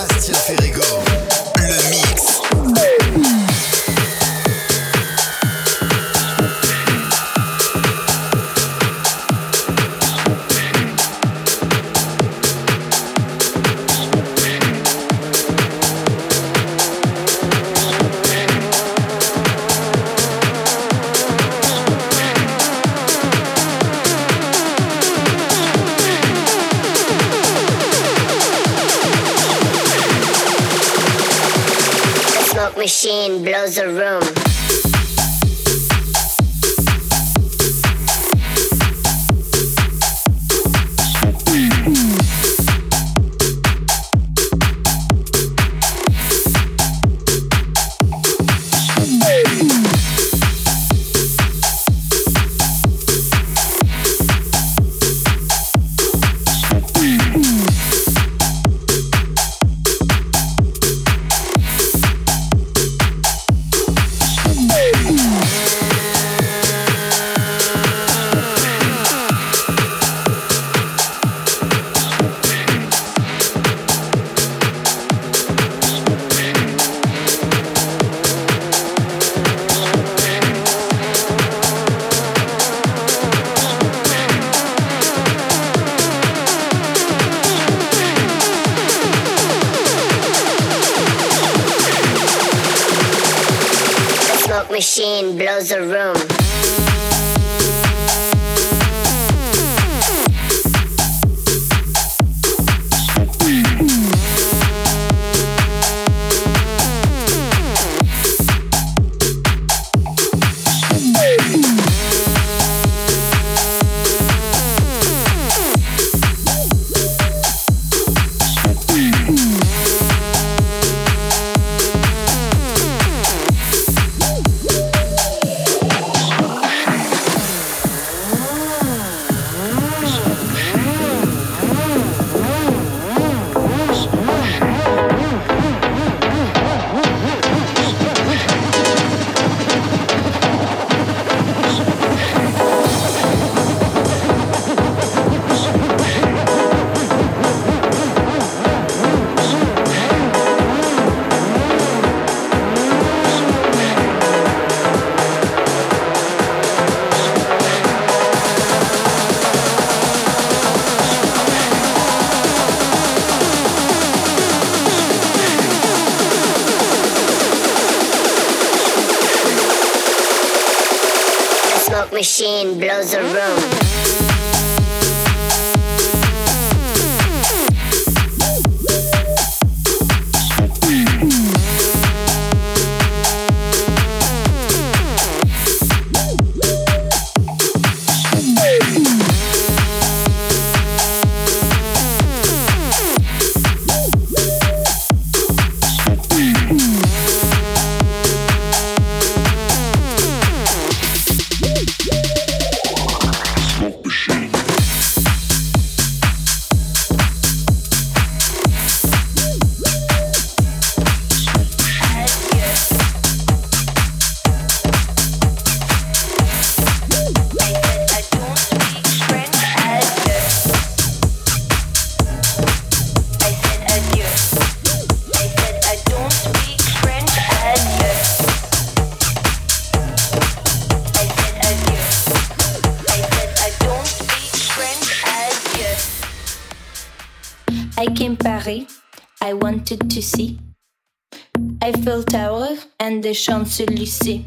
Astier Ferrego. was a room. Des Champs-Élysées.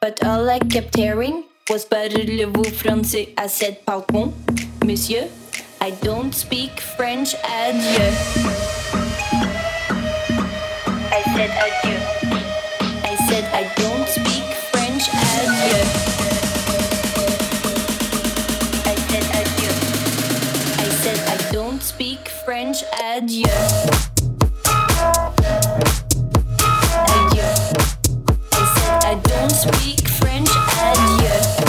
But all I kept hearing was parlez-vous français I said, Pardon, Monsieur, I don't speak French, adieu. I said adieu. I said I don't speak French, adieu. I said adieu. I said I don't speak French, adieu. Adieu. I said I don't speak French. Adieu.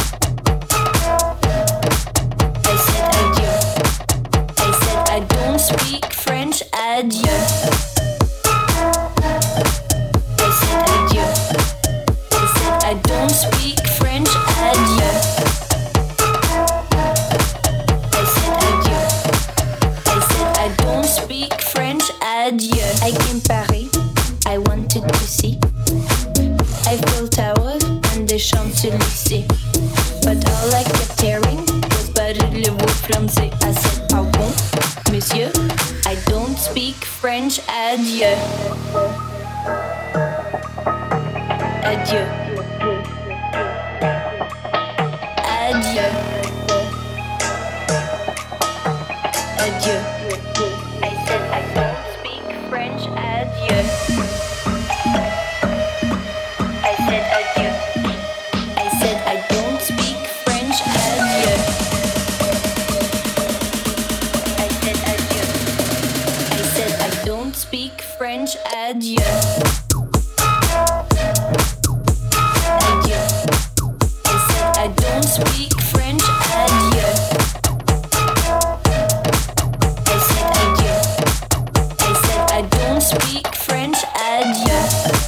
But all I kept hearing was français? I said, monsieur, I don't speak French. Adieu. Adieu. speak French, adieu.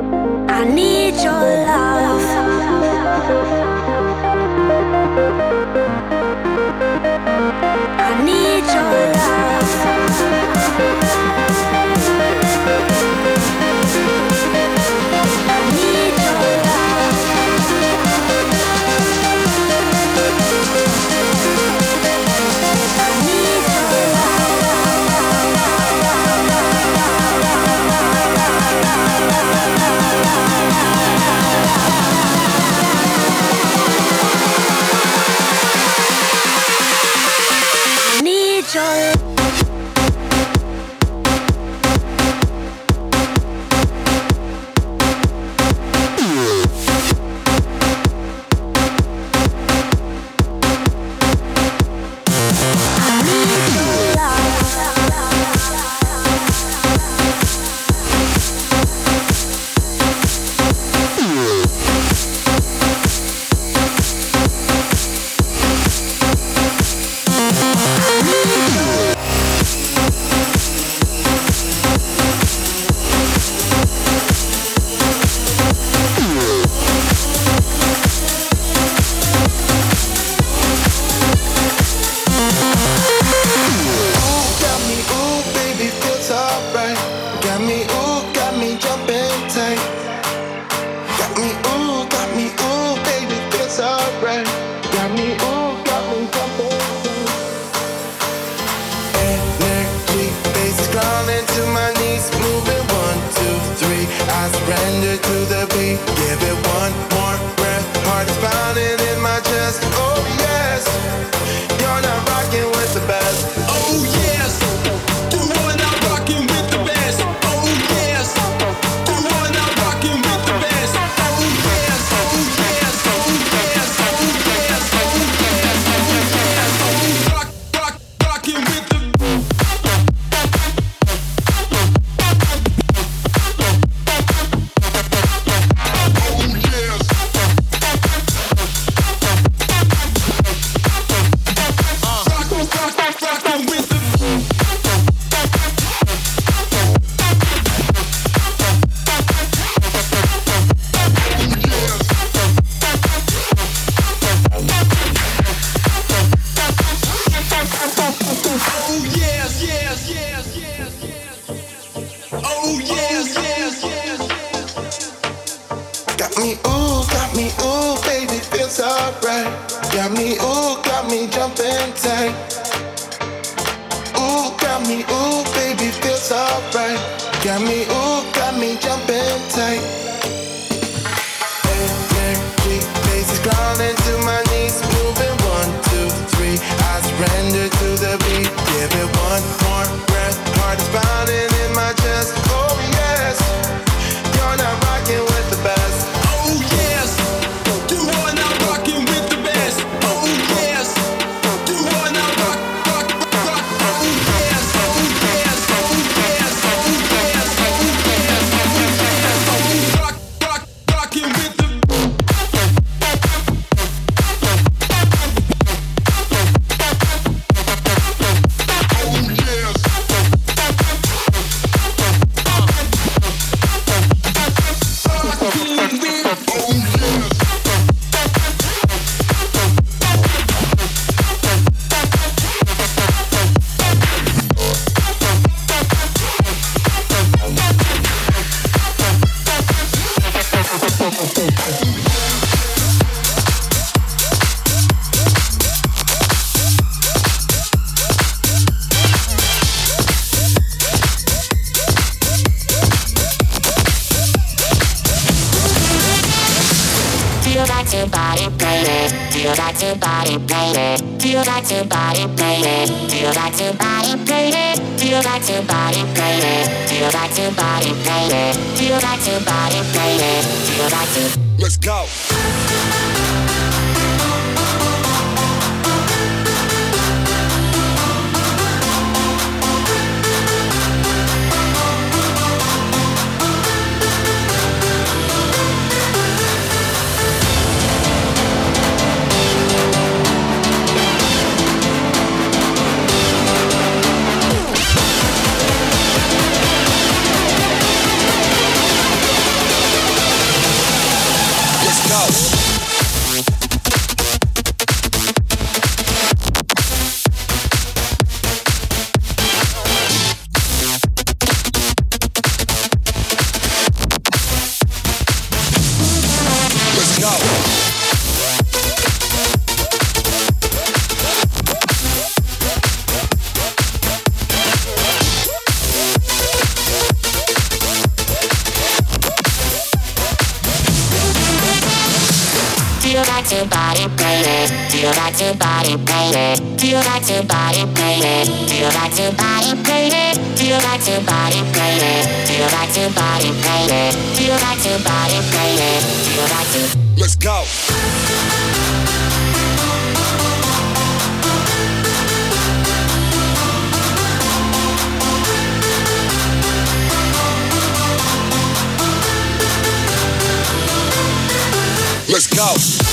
I need your love. Let's go. Go.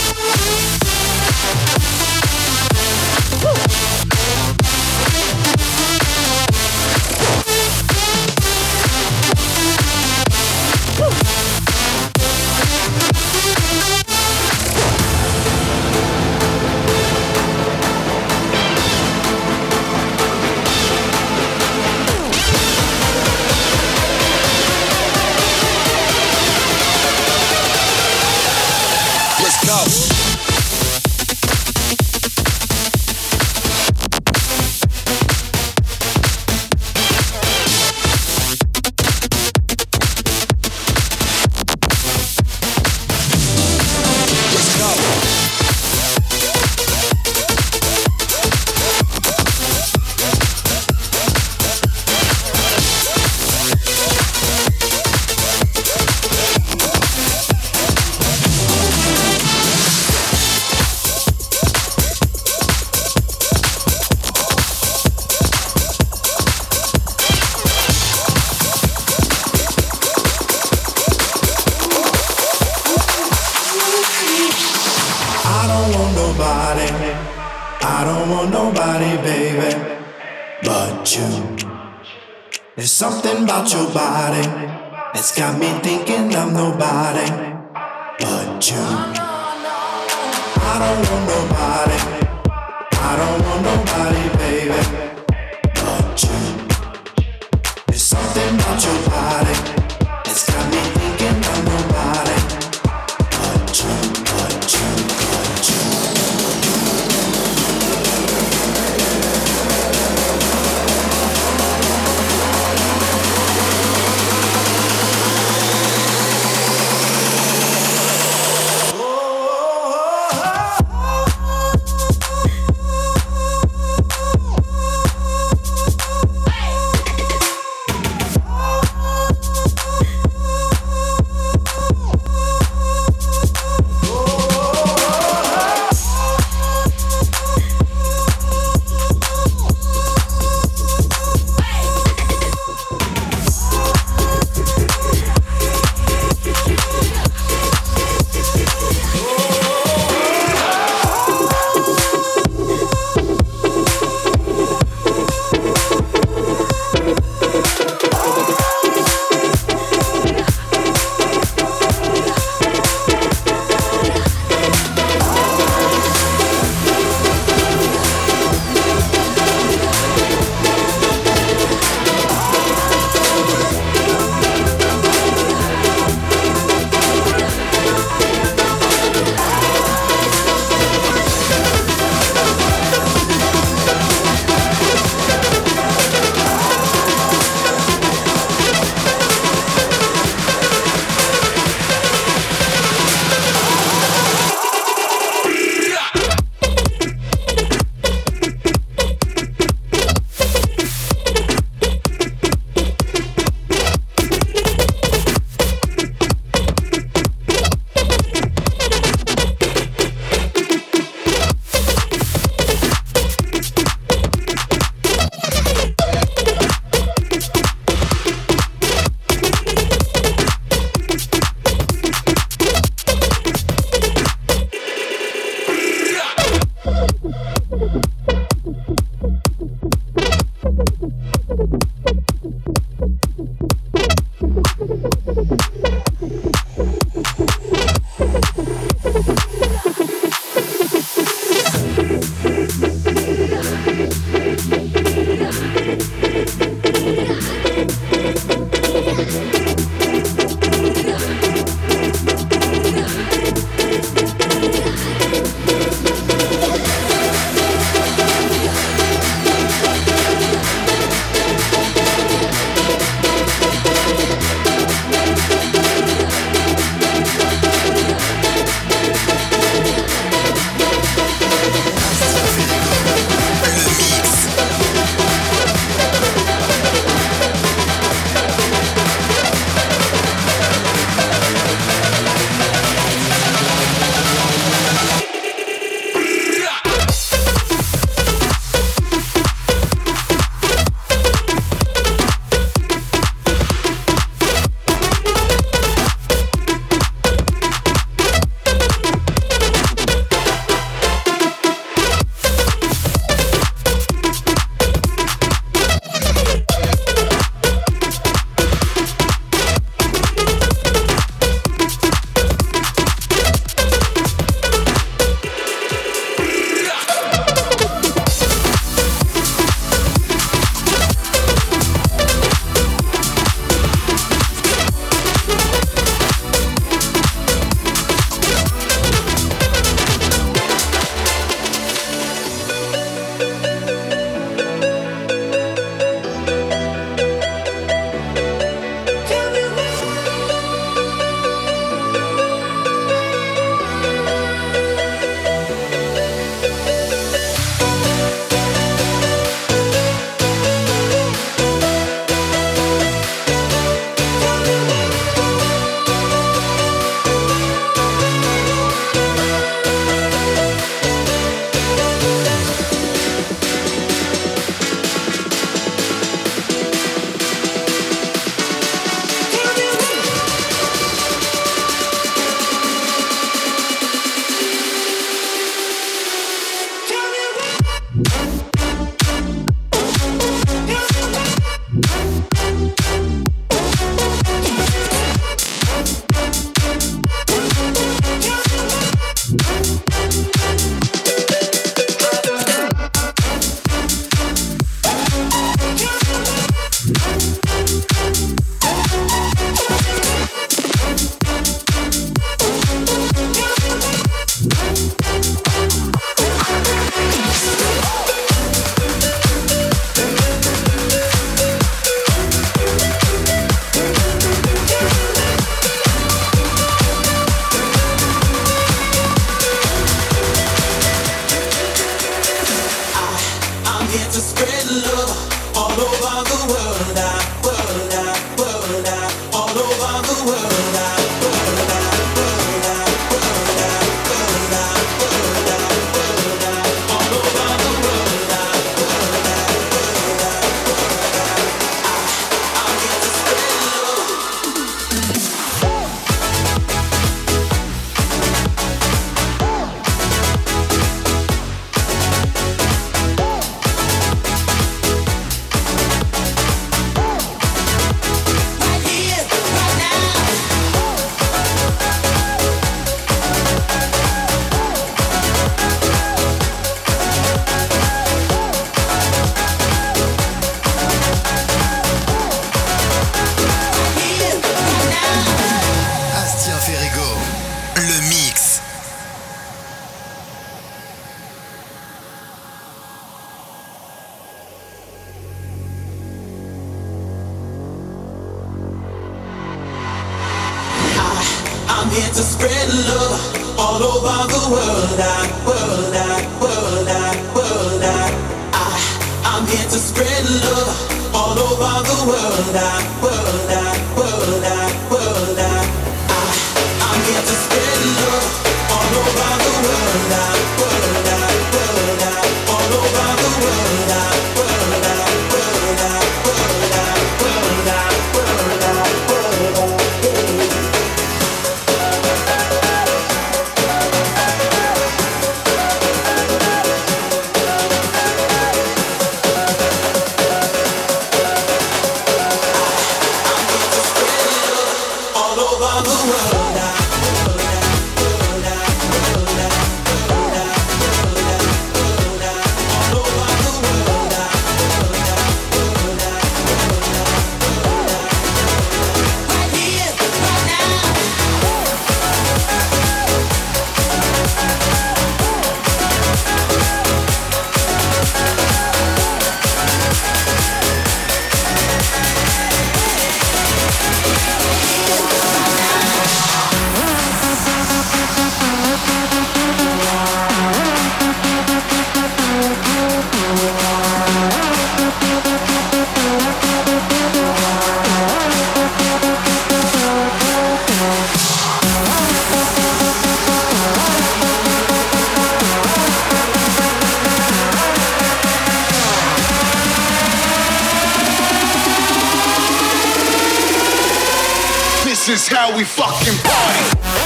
This is how we fucking party.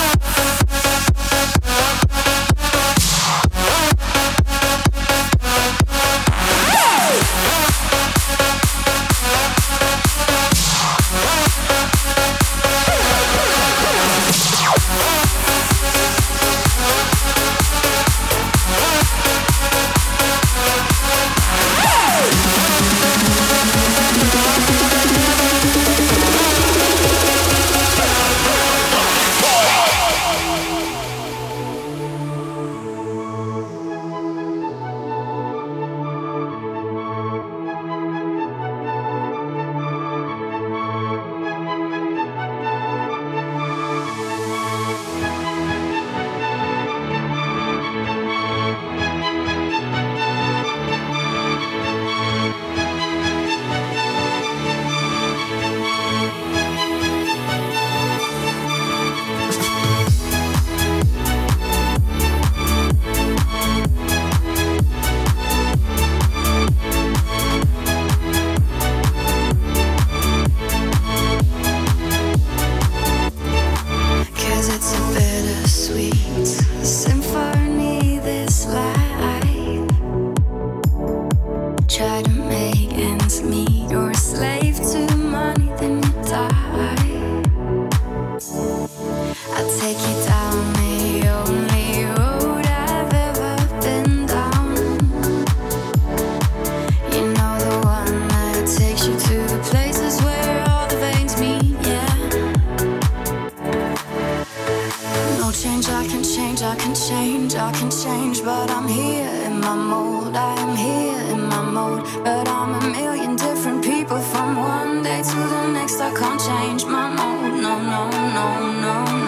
to the next, I can't change my mood. No, no, no, no, no.